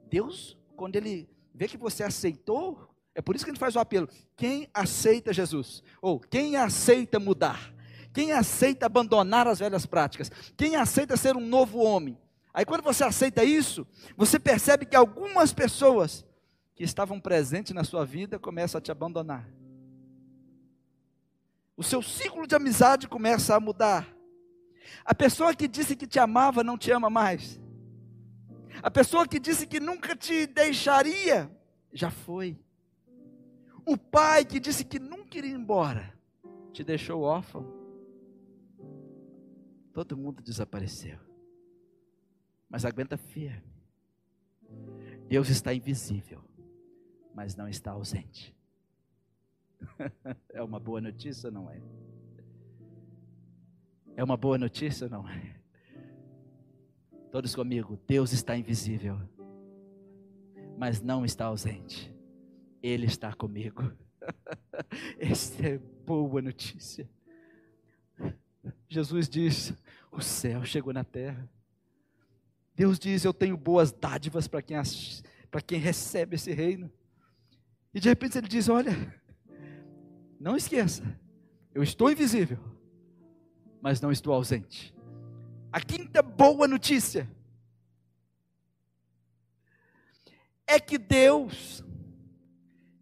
Deus, quando Ele vê que você aceitou, é por isso que a gente faz o apelo: quem aceita Jesus, ou quem aceita mudar, quem aceita abandonar as velhas práticas, quem aceita ser um novo homem, Aí quando você aceita isso, você percebe que algumas pessoas que estavam presentes na sua vida começam a te abandonar. O seu ciclo de amizade começa a mudar. A pessoa que disse que te amava não te ama mais. A pessoa que disse que nunca te deixaria, já foi. O pai que disse que nunca iria embora, te deixou órfão. Todo mundo desapareceu mas aguenta firme. Deus está invisível, mas não está ausente. é uma boa notícia não é? É uma boa notícia não é? Todos comigo, Deus está invisível, mas não está ausente. Ele está comigo. Essa é boa notícia. Jesus diz: o céu chegou na terra Deus diz: Eu tenho boas dádivas para quem, quem recebe esse reino. E de repente ele diz: Olha, não esqueça, eu estou invisível, mas não estou ausente. A quinta boa notícia é que Deus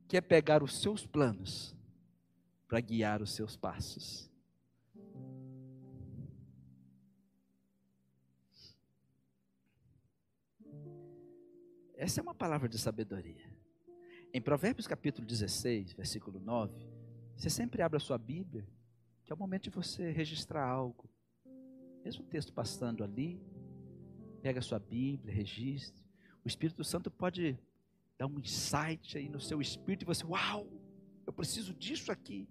quer pegar os seus planos para guiar os seus passos. Essa é uma palavra de sabedoria. Em Provérbios capítulo 16, versículo 9, você sempre abre a sua Bíblia, que é o momento de você registrar algo. Mesmo o texto passando ali, pega a sua Bíblia, registre. O Espírito Santo pode dar um insight aí no seu espírito e você, uau, eu preciso disso aqui.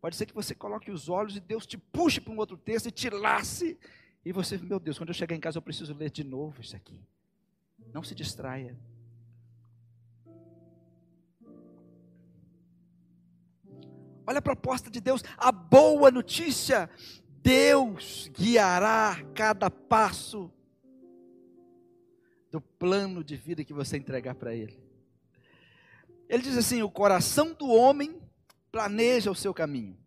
Pode ser que você coloque os olhos e Deus te puxe para um outro texto e te lace. E você, meu Deus, quando eu chegar em casa eu preciso ler de novo isso aqui. Não se distraia. Olha a proposta de Deus, a boa notícia: Deus guiará cada passo do plano de vida que você entregar para Ele. Ele diz assim: o coração do homem planeja o seu caminho,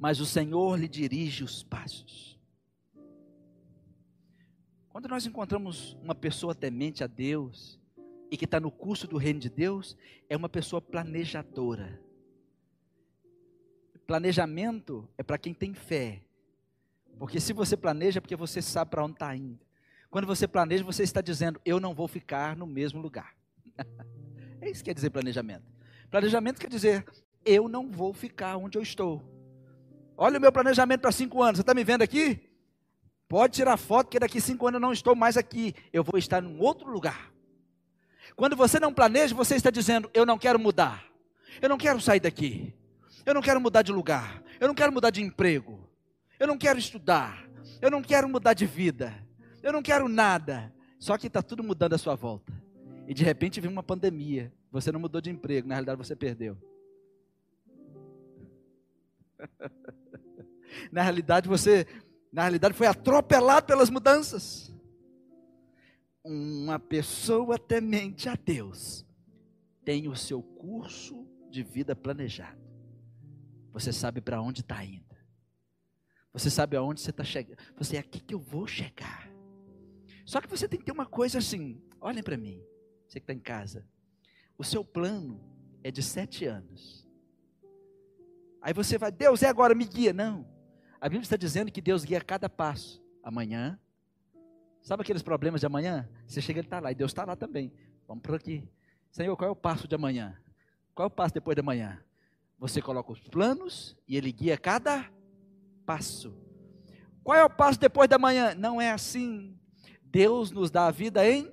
mas o Senhor lhe dirige os passos. Quando nós encontramos uma pessoa temente a Deus e que está no curso do reino de Deus, é uma pessoa planejadora. Planejamento é para quem tem fé. Porque se você planeja, é porque você sabe para onde está indo. Quando você planeja, você está dizendo: Eu não vou ficar no mesmo lugar. é isso que quer dizer planejamento. Planejamento quer dizer: Eu não vou ficar onde eu estou. Olha o meu planejamento para cinco anos. Você está me vendo aqui? Pode tirar foto, porque daqui cinco anos eu não estou mais aqui. Eu vou estar em outro lugar. Quando você não planeja, você está dizendo: Eu não quero mudar. Eu não quero sair daqui. Eu não quero mudar de lugar. Eu não quero mudar de emprego. Eu não quero estudar. Eu não quero mudar de vida. Eu não quero nada. Só que está tudo mudando à sua volta. E de repente vem uma pandemia. Você não mudou de emprego, na realidade você perdeu. na realidade você, na realidade foi atropelado pelas mudanças. Uma pessoa temente a Deus tem o seu curso de vida planejado. Você sabe para onde está indo. Você sabe aonde você está chegando. Você é aqui que eu vou chegar. Só que você tem que ter uma coisa assim. Olhem para mim, você que está em casa. O seu plano é de sete anos. Aí você vai, Deus é agora, me guia. Não. A Bíblia está dizendo que Deus guia cada passo. Amanhã. Sabe aqueles problemas de amanhã? Você chega, ele está lá. E Deus está lá também. Vamos por aqui. Senhor, qual é o passo de amanhã? Qual é o passo depois de amanhã? Você coloca os planos e ele guia cada passo. Qual é o passo depois da manhã? Não é assim. Deus nos dá a vida em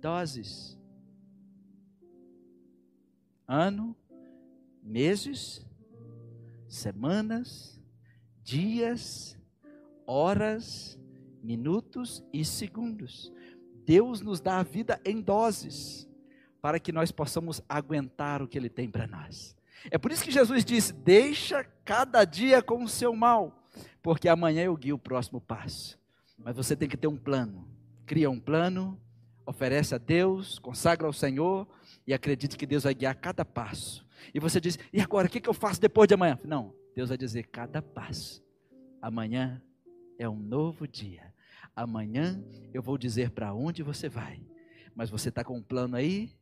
doses. Ano, meses, semanas, dias, horas, minutos e segundos. Deus nos dá a vida em doses, para que nós possamos aguentar o que Ele tem para nós. É por isso que Jesus disse: Deixa cada dia com o seu mal, porque amanhã eu guio o próximo passo. Mas você tem que ter um plano. Cria um plano, oferece a Deus, consagra ao Senhor e acredite que Deus vai guiar cada passo. E você diz: E agora, o que eu faço depois de amanhã? Não, Deus vai dizer cada passo. Amanhã é um novo dia. Amanhã eu vou dizer para onde você vai. Mas você está com um plano aí?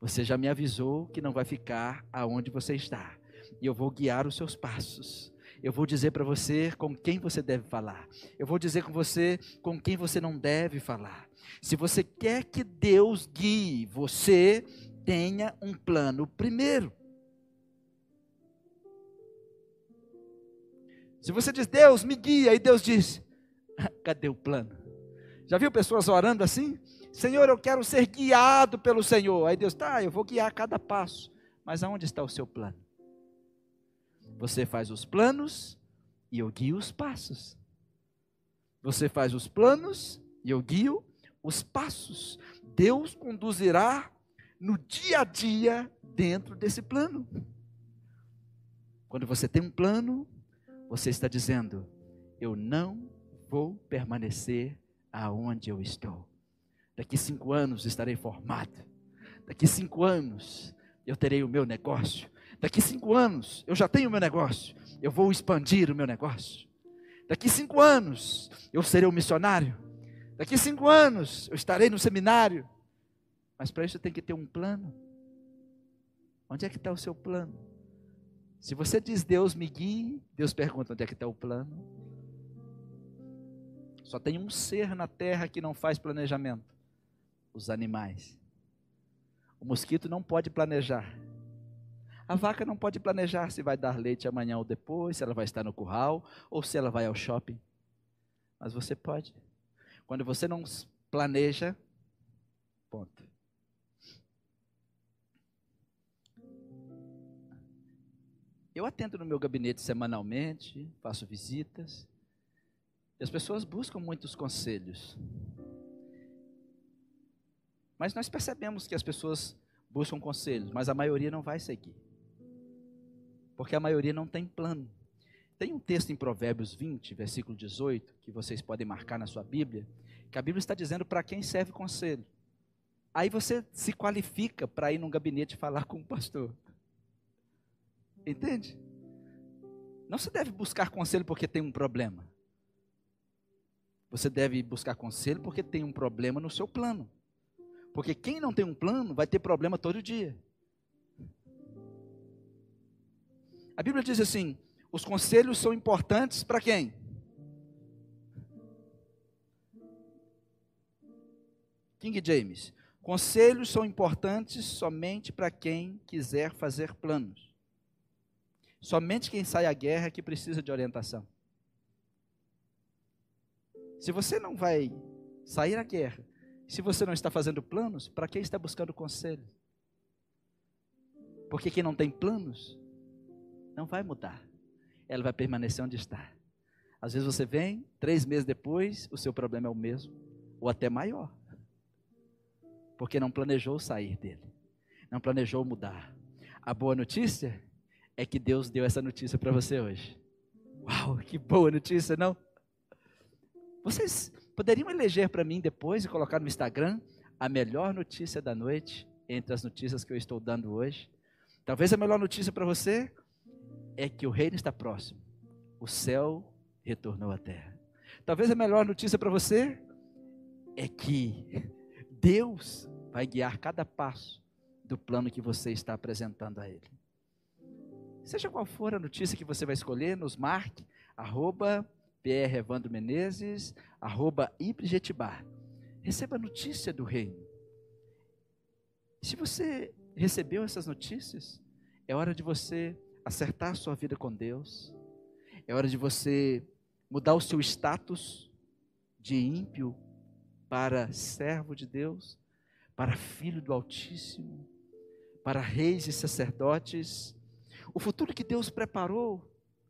Você já me avisou que não vai ficar aonde você está. E eu vou guiar os seus passos. Eu vou dizer para você com quem você deve falar. Eu vou dizer com você com quem você não deve falar. Se você quer que Deus guie você, tenha um plano primeiro. Se você diz, Deus me guia, e Deus diz, cadê o plano? Já viu pessoas orando assim? Senhor, eu quero ser guiado pelo Senhor. Aí Deus, tá, eu vou guiar cada passo. Mas aonde está o seu plano? Você faz os planos e eu guio os passos. Você faz os planos e eu guio os passos. Deus conduzirá no dia a dia dentro desse plano. Quando você tem um plano, você está dizendo: Eu não vou permanecer aonde eu estou. Daqui cinco anos estarei formado. Daqui cinco anos eu terei o meu negócio. Daqui cinco anos eu já tenho o meu negócio. Eu vou expandir o meu negócio. Daqui cinco anos eu serei um missionário. Daqui cinco anos eu estarei no seminário. Mas para isso tem que ter um plano. Onde é que está o seu plano? Se você diz Deus me guie, Deus pergunta onde é que está o plano. Só tem um ser na terra que não faz planejamento os animais. O mosquito não pode planejar. A vaca não pode planejar se vai dar leite amanhã ou depois, se ela vai estar no curral ou se ela vai ao shopping. Mas você pode. Quando você não planeja, ponto. Eu atendo no meu gabinete semanalmente, faço visitas. E as pessoas buscam muitos conselhos. Mas nós percebemos que as pessoas buscam conselhos, mas a maioria não vai seguir. Porque a maioria não tem plano. Tem um texto em Provérbios 20, versículo 18, que vocês podem marcar na sua Bíblia, que a Bíblia está dizendo para quem serve conselho. Aí você se qualifica para ir num gabinete falar com o pastor. Entende? Não se deve buscar conselho porque tem um problema. Você deve buscar conselho porque tem um problema no seu plano. Porque quem não tem um plano vai ter problema todo dia. A Bíblia diz assim: os conselhos são importantes para quem? King James. Conselhos são importantes somente para quem quiser fazer planos. Somente quem sai à guerra é que precisa de orientação. Se você não vai sair à guerra se você não está fazendo planos, para quem está buscando conselho? Porque quem não tem planos, não vai mudar. Ela vai permanecer onde está. Às vezes você vem, três meses depois, o seu problema é o mesmo, ou até maior. Porque não planejou sair dele, não planejou mudar. A boa notícia é que Deus deu essa notícia para você hoje. Uau, que boa notícia, não? Vocês Poderiam eleger para mim depois e colocar no Instagram a melhor notícia da noite entre as notícias que eu estou dando hoje. Talvez a melhor notícia para você é que o reino está próximo. O céu retornou à terra. Talvez a melhor notícia para você é que Deus vai guiar cada passo do plano que você está apresentando a Ele. Seja qual for a notícia que você vai escolher, nos marque, arroba PR Evandro Menezes, arroba Ibritibá. Receba a notícia do reino. Se você recebeu essas notícias, é hora de você acertar a sua vida com Deus. É hora de você mudar o seu status de ímpio para servo de Deus, para filho do Altíssimo, para reis e sacerdotes. O futuro que Deus preparou,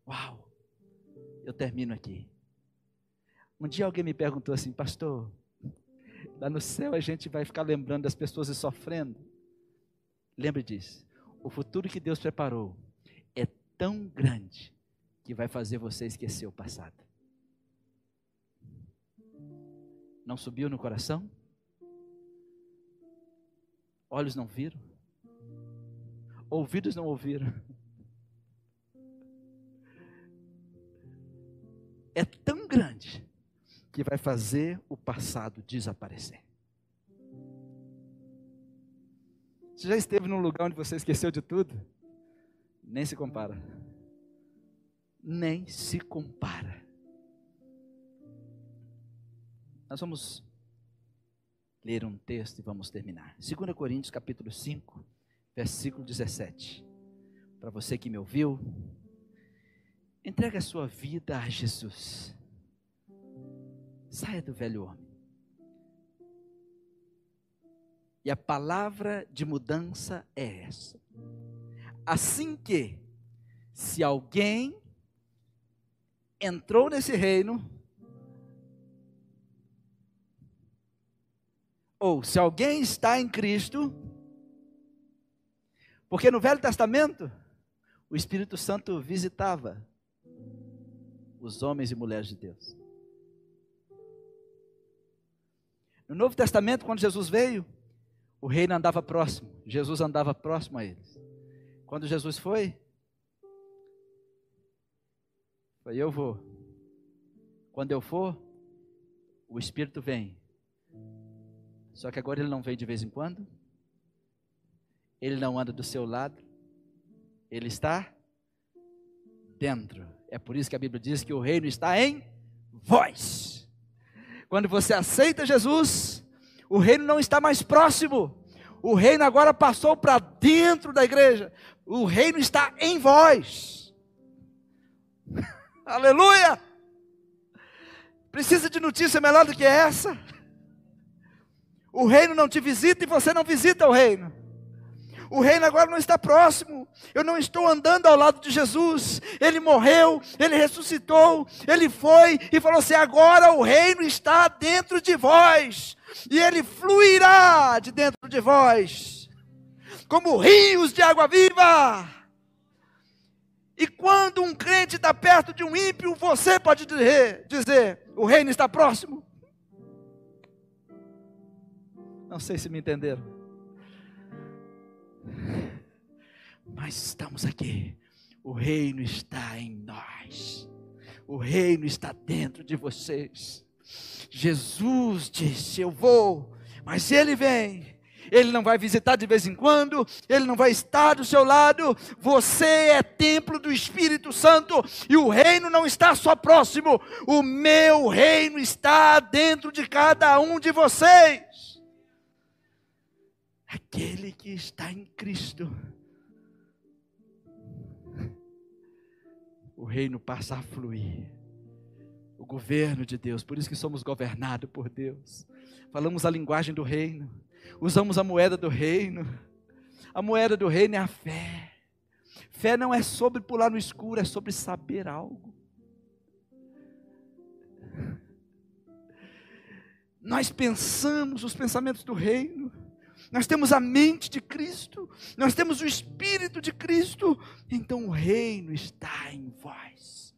uau! Eu termino aqui. Um dia alguém me perguntou assim, pastor, lá no céu a gente vai ficar lembrando das pessoas sofrendo. Lembre disso. O futuro que Deus preparou é tão grande que vai fazer você esquecer o passado. Não subiu no coração? Olhos não viram? Ouvidos não ouviram? É tão grande que vai fazer o passado desaparecer. Você já esteve num lugar onde você esqueceu de tudo? Nem se compara. Nem se compara. Nós vamos ler um texto e vamos terminar. 2 Coríntios capítulo 5, versículo 17. Para você que me ouviu, Entregue a sua vida a Jesus. Saia do velho homem. E a palavra de mudança é essa. Assim que, se alguém entrou nesse reino, ou se alguém está em Cristo, porque no Velho Testamento, o Espírito Santo visitava os homens e mulheres de Deus. No Novo Testamento, quando Jesus veio, o reino andava próximo, Jesus andava próximo a eles. Quando Jesus foi, foi eu vou. Quando eu for, o Espírito vem. Só que agora ele não vem de vez em quando. Ele não anda do seu lado. Ele está dentro. É por isso que a Bíblia diz que o reino está em vós. Quando você aceita Jesus, o reino não está mais próximo, O reino agora passou para dentro da igreja. O reino está em vós. Aleluia! Precisa de notícia melhor do que essa? O reino não te visita e você não visita o reino. O reino agora não está próximo. Eu não estou andando ao lado de Jesus. Ele morreu, ele ressuscitou, ele foi e falou assim: agora o reino está dentro de vós. E ele fluirá de dentro de vós, como rios de água viva. E quando um crente está perto de um ímpio, você pode dizer, dizer: o reino está próximo. Não sei se me entenderam. Mas estamos aqui. O reino está em nós. O reino está dentro de vocês. Jesus disse: Eu vou, mas ele vem. Ele não vai visitar de vez em quando, ele não vai estar do seu lado. Você é templo do Espírito Santo e o reino não está só próximo, o meu reino está dentro de cada um de vocês. Aquele que está em Cristo, o reino passa a fluir. O governo de Deus, por isso que somos governados por Deus. Falamos a linguagem do reino, usamos a moeda do reino. A moeda do reino é a fé. Fé não é sobre pular no escuro, é sobre saber algo. Nós pensamos os pensamentos do reino nós temos a mente de Cristo, nós temos o Espírito de Cristo, então o reino está em vós.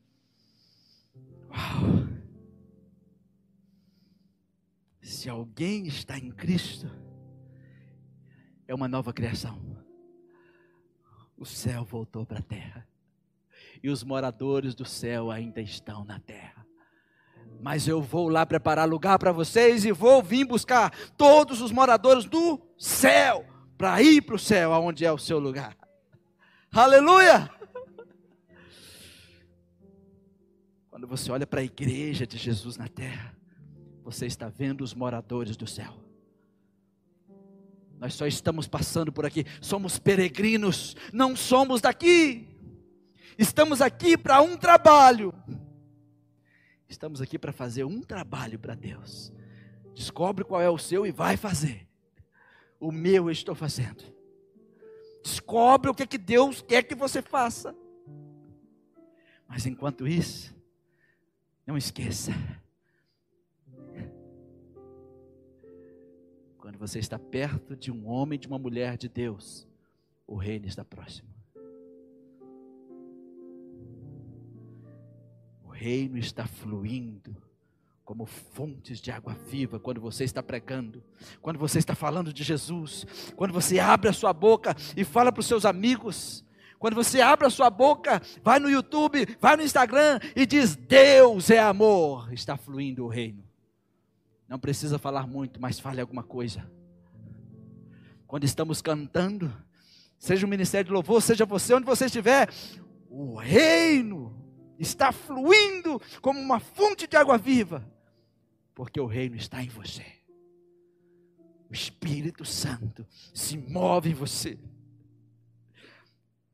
Uau! Se alguém está em Cristo, é uma nova criação. O céu voltou para a terra, e os moradores do céu ainda estão na terra mas eu vou lá preparar lugar para vocês e vou vir buscar todos os moradores do céu para ir para o céu, aonde é o seu lugar. Aleluia! Quando você olha para a igreja de Jesus na terra, você está vendo os moradores do céu. Nós só estamos passando por aqui, somos peregrinos, não somos daqui. Estamos aqui para um trabalho Estamos aqui para fazer um trabalho para Deus. Descobre qual é o seu e vai fazer. O meu eu estou fazendo. Descobre o que, é que Deus quer que você faça. Mas enquanto isso, não esqueça. Quando você está perto de um homem, de uma mulher de Deus, o reino está próximo. Reino está fluindo como fontes de água viva quando você está pregando, quando você está falando de Jesus, quando você abre a sua boca e fala para os seus amigos, quando você abre a sua boca, vai no YouTube, vai no Instagram e diz: Deus é amor, está fluindo o reino. Não precisa falar muito, mas fale alguma coisa. Quando estamos cantando, seja o ministério de louvor, seja você, onde você estiver, o reino está fluindo como uma fonte de água viva, porque o reino está em você. O Espírito Santo se move em você.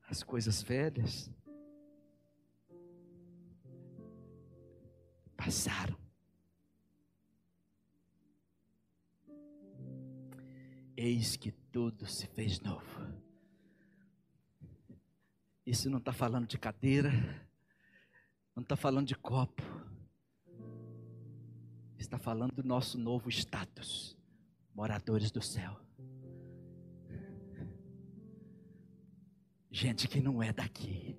As coisas velhas passaram. Eis que tudo se fez novo. Isso não está falando de cadeira, não está falando de copo. Está falando do nosso novo status, moradores do céu. Gente que não é daqui.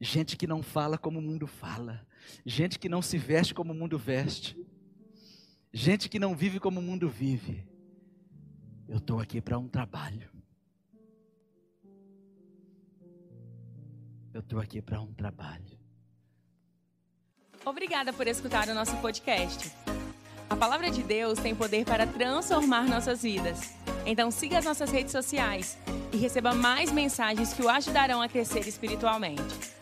Gente que não fala como o mundo fala. Gente que não se veste como o mundo veste. Gente que não vive como o mundo vive. Eu estou aqui para um trabalho. Eu estou aqui para um trabalho. Obrigada por escutar o nosso podcast. A palavra de Deus tem poder para transformar nossas vidas. Então siga as nossas redes sociais e receba mais mensagens que o ajudarão a crescer espiritualmente.